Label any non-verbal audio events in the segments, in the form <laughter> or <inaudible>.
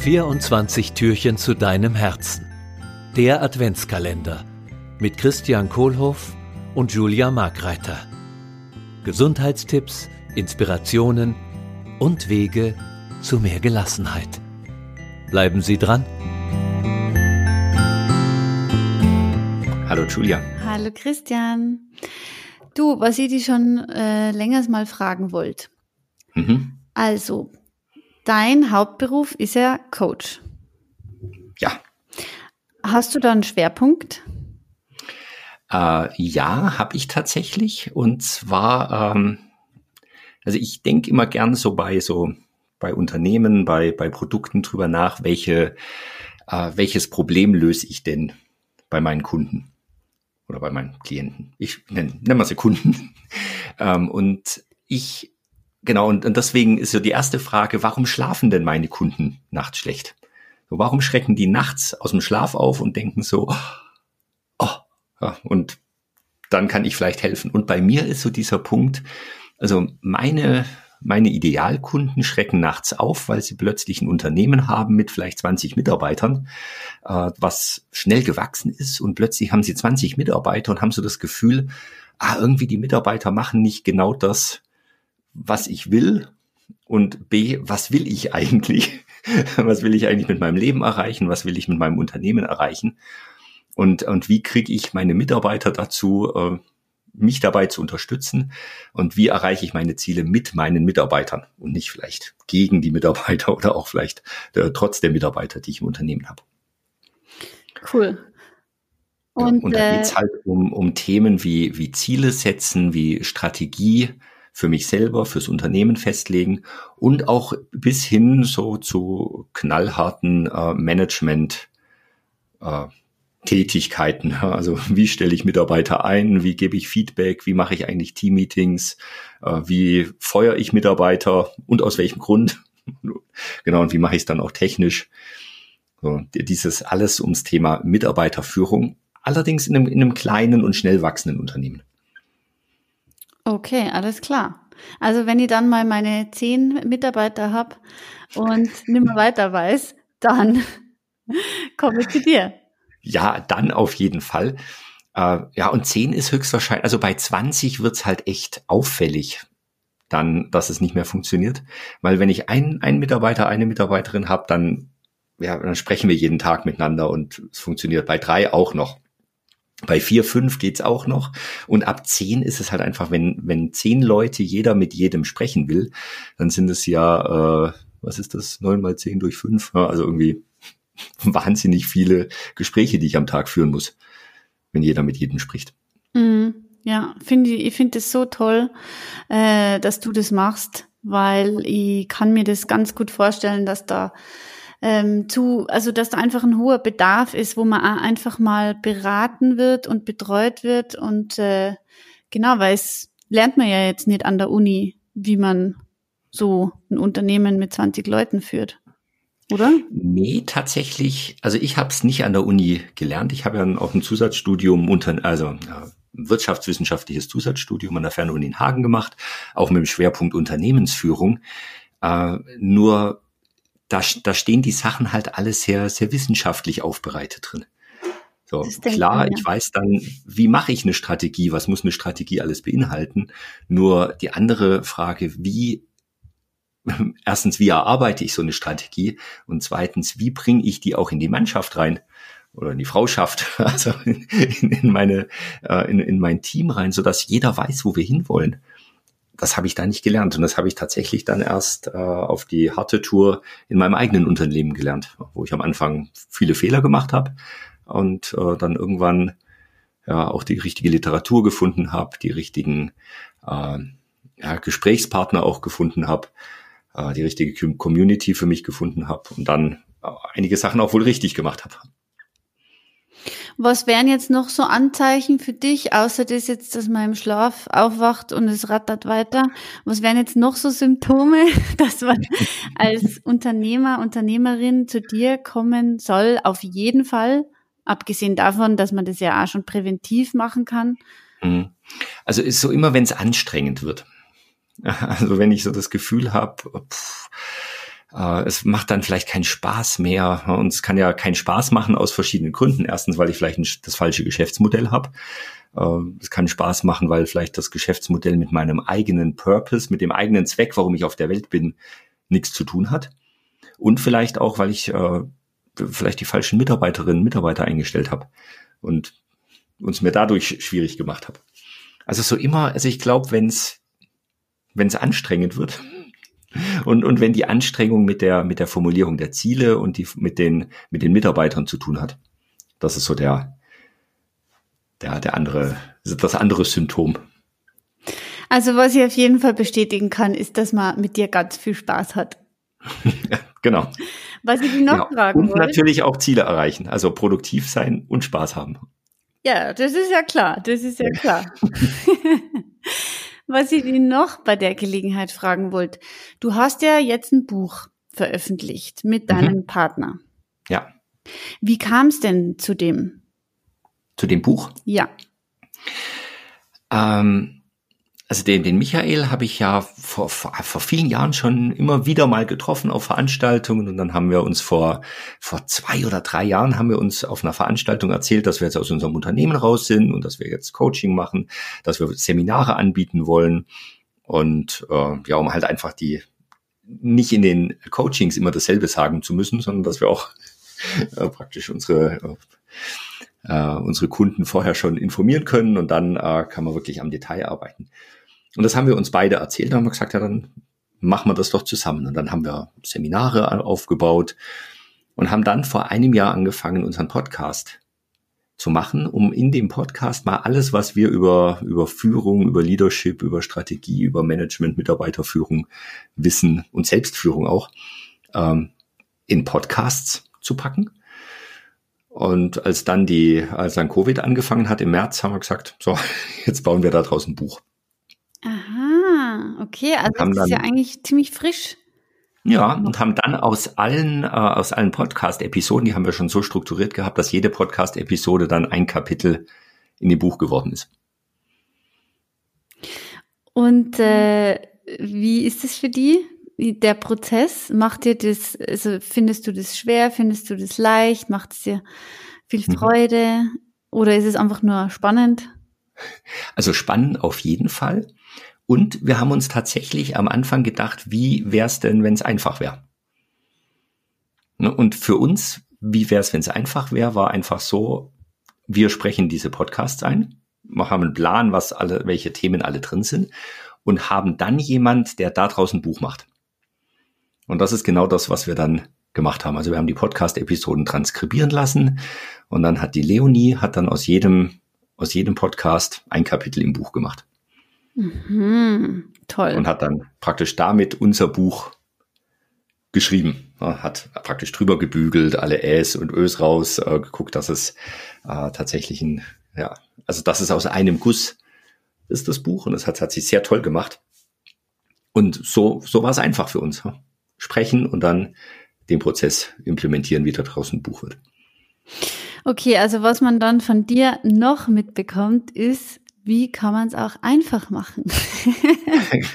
24 Türchen zu deinem Herzen. Der Adventskalender mit Christian Kohlhoff und Julia Markreiter. Gesundheitstipps, Inspirationen und Wege zu mehr Gelassenheit. Bleiben Sie dran. Hallo Julia. Hallo Christian. Du, was ich dich schon äh, länger mal fragen wollte. Mhm. Also, dein Hauptberuf ist ja Coach. Ja. Hast du da einen Schwerpunkt? Äh, ja, habe ich tatsächlich. Und zwar, ähm, also ich denke immer gern so bei so bei Unternehmen, bei bei Produkten drüber nach, welche äh, welches Problem löse ich denn bei meinen Kunden oder bei meinen Klienten. Ich nenne nenn mal sie Kunden. <laughs> ähm, und ich Genau, und, und deswegen ist so die erste Frage, warum schlafen denn meine Kunden nachts schlecht? So, warum schrecken die nachts aus dem Schlaf auf und denken so, oh, ja, und dann kann ich vielleicht helfen. Und bei mir ist so dieser Punkt, also meine, meine Idealkunden schrecken nachts auf, weil sie plötzlich ein Unternehmen haben mit vielleicht 20 Mitarbeitern, äh, was schnell gewachsen ist und plötzlich haben sie 20 Mitarbeiter und haben so das Gefühl, ah, irgendwie die Mitarbeiter machen nicht genau das, was ich will und B, was will ich eigentlich? <laughs> was will ich eigentlich mit meinem Leben erreichen? Was will ich mit meinem Unternehmen erreichen? Und, und wie kriege ich meine Mitarbeiter dazu, äh, mich dabei zu unterstützen? Und wie erreiche ich meine Ziele mit meinen Mitarbeitern und nicht vielleicht gegen die Mitarbeiter <laughs> oder auch vielleicht äh, trotz der Mitarbeiter, die ich im Unternehmen habe? Cool. Und, ja, und da äh, geht's halt um, um Themen wie, wie Ziele setzen, wie Strategie, für mich selber, fürs Unternehmen festlegen und auch bis hin so zu knallharten äh, Management äh, Tätigkeiten. <laughs> Also wie stelle ich Mitarbeiter ein, wie gebe ich Feedback, wie mache ich eigentlich Teammeetings, äh, wie feuere ich Mitarbeiter und aus welchem Grund. <laughs> genau, und wie mache ich es dann auch technisch. So, dieses alles ums Thema Mitarbeiterführung, allerdings in einem, in einem kleinen und schnell wachsenden Unternehmen. Okay, alles klar. Also wenn ich dann mal meine zehn Mitarbeiter habe und nicht mehr weiter weiß, dann <laughs> komme ich zu dir. Ja, dann auf jeden Fall. Äh, ja, und zehn ist höchstwahrscheinlich, also bei 20 wird's halt echt auffällig, dann, dass es nicht mehr funktioniert. Weil wenn ich einen, einen Mitarbeiter, eine Mitarbeiterin habe, dann, ja, dann sprechen wir jeden Tag miteinander und es funktioniert bei drei auch noch. Bei vier, fünf geht's auch noch. Und ab zehn ist es halt einfach, wenn, wenn zehn Leute jeder mit jedem sprechen will, dann sind es ja, äh, was ist das? Neun mal zehn durch fünf? Ja, also irgendwie <laughs> wahnsinnig viele Gespräche, die ich am Tag führen muss, wenn jeder mit jedem spricht. Mm, ja, finde ich, ich finde es so toll, äh, dass du das machst, weil ich kann mir das ganz gut vorstellen, dass da ähm, zu, also dass da einfach ein hoher Bedarf ist, wo man einfach mal beraten wird und betreut wird und äh, genau, weil es lernt man ja jetzt nicht an der Uni, wie man so ein Unternehmen mit 20 Leuten führt. Oder? Nee, tatsächlich, also ich habe es nicht an der Uni gelernt. Ich habe ja auch ein Zusatzstudium unter, also ja, wirtschaftswissenschaftliches Zusatzstudium an der Fernuni in Hagen gemacht, auch mit dem Schwerpunkt Unternehmensführung. Äh, nur da, da stehen die Sachen halt alles sehr, sehr wissenschaftlich aufbereitet drin. So, klar, ich weiß dann, wie mache ich eine Strategie, was muss eine Strategie alles beinhalten. Nur die andere Frage, wie, <laughs> erstens, wie erarbeite ich so eine Strategie? Und zweitens, wie bringe ich die auch in die Mannschaft rein? Oder in die Frauschaft, <laughs> also in, in meine, äh, in, in mein Team rein, so dass jeder weiß, wo wir hinwollen das habe ich da nicht gelernt. Und das habe ich tatsächlich dann erst äh, auf die harte Tour in meinem eigenen Unternehmen gelernt, wo ich am Anfang viele Fehler gemacht habe und äh, dann irgendwann ja auch die richtige Literatur gefunden habe, die richtigen äh, ja, Gesprächspartner auch gefunden habe, äh, die richtige Community für mich gefunden habe und dann äh, einige Sachen auch wohl richtig gemacht habe. Was wären jetzt noch so Anzeichen für dich, außer das jetzt, dass man im Schlaf aufwacht und es rattert weiter? Was wären jetzt noch so Symptome, <laughs> dass man als Unternehmer, Unternehmerin zu dir kommen soll? Auf jeden Fall, abgesehen davon, dass man das ja auch schon präventiv machen kann. Mhm. Also ist so immer, wenn es anstrengend wird. <laughs> Also wenn ich so das Gefühl habe, äh, es macht dann vielleicht keinen Spaß mehr. Und es kann ja keinen Spaß machen aus verschiedenen Gründen. Erstens, weil ich vielleicht das falsche Geschäftsmodell habe. Äh, es kann Spaß machen, weil vielleicht das Geschäftsmodell mit meinem eigenen Purpose, mit dem eigenen Zweck, warum ich auf der Welt bin, nichts zu tun hat. Und vielleicht auch, weil ich äh, vielleicht die falschen Mitarbeiterinnen, Mitarbeiter eingestellt habe und uns mir dadurch schwierig gemacht habe. Also so immer, also ich glaube, wenn es wenn es anstrengend wird, und, und wenn die Anstrengung mit der, mit der Formulierung der Ziele und die, mit den, mit den Mitarbeitern zu tun hat. Das ist so der, der, der andere, das andere Symptom. Also was ich auf jeden Fall bestätigen kann, ist, dass man mit dir ganz viel Spaß hat. <laughs> genau. Was ich noch ja, fragen Und wollte, natürlich auch Ziele erreichen, also produktiv sein und Spaß haben. Ja, das ist ja klar, das ist ja klar. <laughs> Was ich ihn noch bei der Gelegenheit fragen wollte. Du hast ja jetzt ein Buch veröffentlicht mit mhm. deinem mhm. Partner. Ja. Wie kam es denn zu dem? Zu dem Buch? Ja. Ähm, also den, den Michael habe ich ja vor, vor, vor vielen Jahren schon immer wieder mal getroffen auf Veranstaltungen und dann haben wir uns vor, vor zwei oder drei Jahren haben wir uns auf einer Veranstaltung erzählt, dass wir jetzt aus unserem Unternehmen raus sind und dass wir jetzt Coaching machen, dass wir Seminare anbieten wollen und äh, ja, um halt einfach die nicht in den Coachings immer dasselbe sagen zu müssen, sondern dass wir auch äh, praktisch unsere äh, unsere Kunden vorher schon informieren können und dann äh, kann man wirklich am Detail arbeiten. Und das haben wir uns beide erzählt. Dann haben wir gesagt, ja, dann machen wir das doch zusammen. Und dann haben wir Seminare aufgebaut und haben dann vor einem Jahr angefangen, unseren Podcast zu machen, um in dem Podcast mal alles, was wir über, über Führung, über Leadership, über Strategie, über Management, Mitarbeiterführung wissen und Selbstführung auch, ähm, in Podcasts zu packen. Und als dann die, als dann Covid angefangen hat im März, haben wir gesagt, so, <laughs> jetzt bauen wir da draußen ein Buch. Aha, okay, also das ist dann, ja eigentlich ziemlich frisch. Ja, und haben dann aus allen, äh, aus allen Podcast-Episoden, die haben wir schon so strukturiert gehabt, dass jede Podcast-Episode dann ein Kapitel in dem Buch geworden ist. Und äh, wie ist es für die? Der Prozess, macht dir das, also findest du das schwer, findest du das leicht, macht es dir viel mhm. Freude mhm. oder ist es einfach nur spannend? Also spannend auf jeden Fall. Und wir haben uns tatsächlich am Anfang gedacht, wie wäre es denn, wenn es einfach wäre? Ne, und für uns, wie wäre es, wenn es einfach wäre, war einfach so, wir sprechen diese Podcasts ein, wir haben einen Plan, was alle, welche Themen alle drin sind und haben dann jemand, der da draußen ein Buch macht. Und das ist genau das, was wir dann gemacht haben. Also wir haben die Podcast-Episoden transkribieren lassen und dann hat die Leonie, hat dann aus jedem, aus jedem Podcast ein Kapitel im Buch gemacht. Mhm, toll. Und hat dann praktisch damit unser Buch geschrieben. Hat praktisch drüber gebügelt, alle Äs und Ös raus, äh, geguckt, dass es äh, tatsächlich ein, ja, also dass es aus einem Guss ist, das Buch. Und es hat, hat sich sehr toll gemacht. Und so, so war es einfach für uns. Sprechen und dann den Prozess implementieren, wie da draußen ein Buch wird. Okay, also was man dann von dir noch mitbekommt, ist, wie kann man es auch einfach machen? <laughs>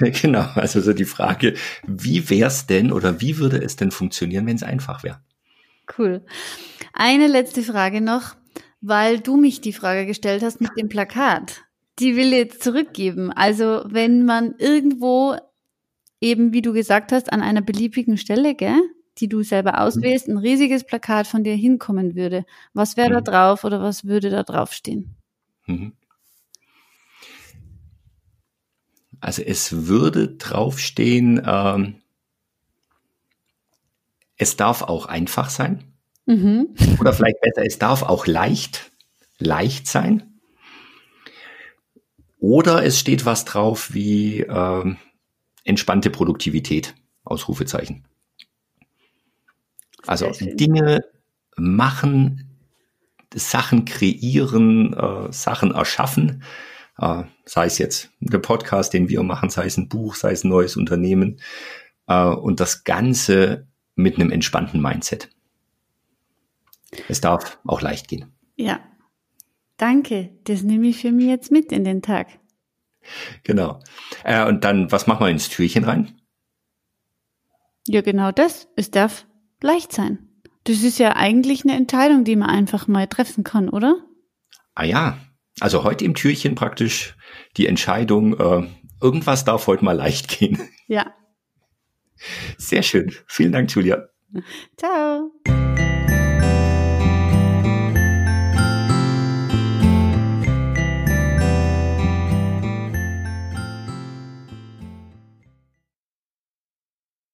<laughs> genau, also so die Frage, wie wäre es denn oder wie würde es denn funktionieren, wenn es einfach wäre? Cool. Eine letzte Frage noch, weil du mich die Frage gestellt hast mit dem Plakat. Die will ich jetzt zurückgeben. Also wenn man irgendwo eben, wie du gesagt hast, an einer beliebigen Stelle, gell, die du selber mhm. auswählst, ein riesiges Plakat von dir hinkommen würde, was wäre mhm. da drauf oder was würde da drauf stehen? Mhm. Also es würde draufstehen, ähm, es darf auch einfach sein. Mhm. <laughs> Oder vielleicht besser, es darf auch leicht, leicht sein. Oder es steht was drauf wie ähm, entspannte Produktivität, Ausrufezeichen. Also Dinge machen, Sachen kreieren, äh, Sachen erschaffen, äh, sei es jetzt der Podcast, den wir machen, sei es ein Buch, sei es ein neues Unternehmen äh, und das Ganze mit einem entspannten Mindset. Es darf auch leicht gehen. Ja, danke. Das nehme ich für mich jetzt mit in den Tag. Genau. Äh, und dann, was machen wir ins Türchen rein? Ja, genau das. Es darf leicht sein. Das ist ja eigentlich eine Entscheidung, die man einfach mal treffen kann, oder? Ah ja, also heute im Türchen praktisch die Entscheidung, äh, irgendwas darf heute mal leicht gehen. Ja. Sehr schön. Vielen Dank, Julia. Ciao.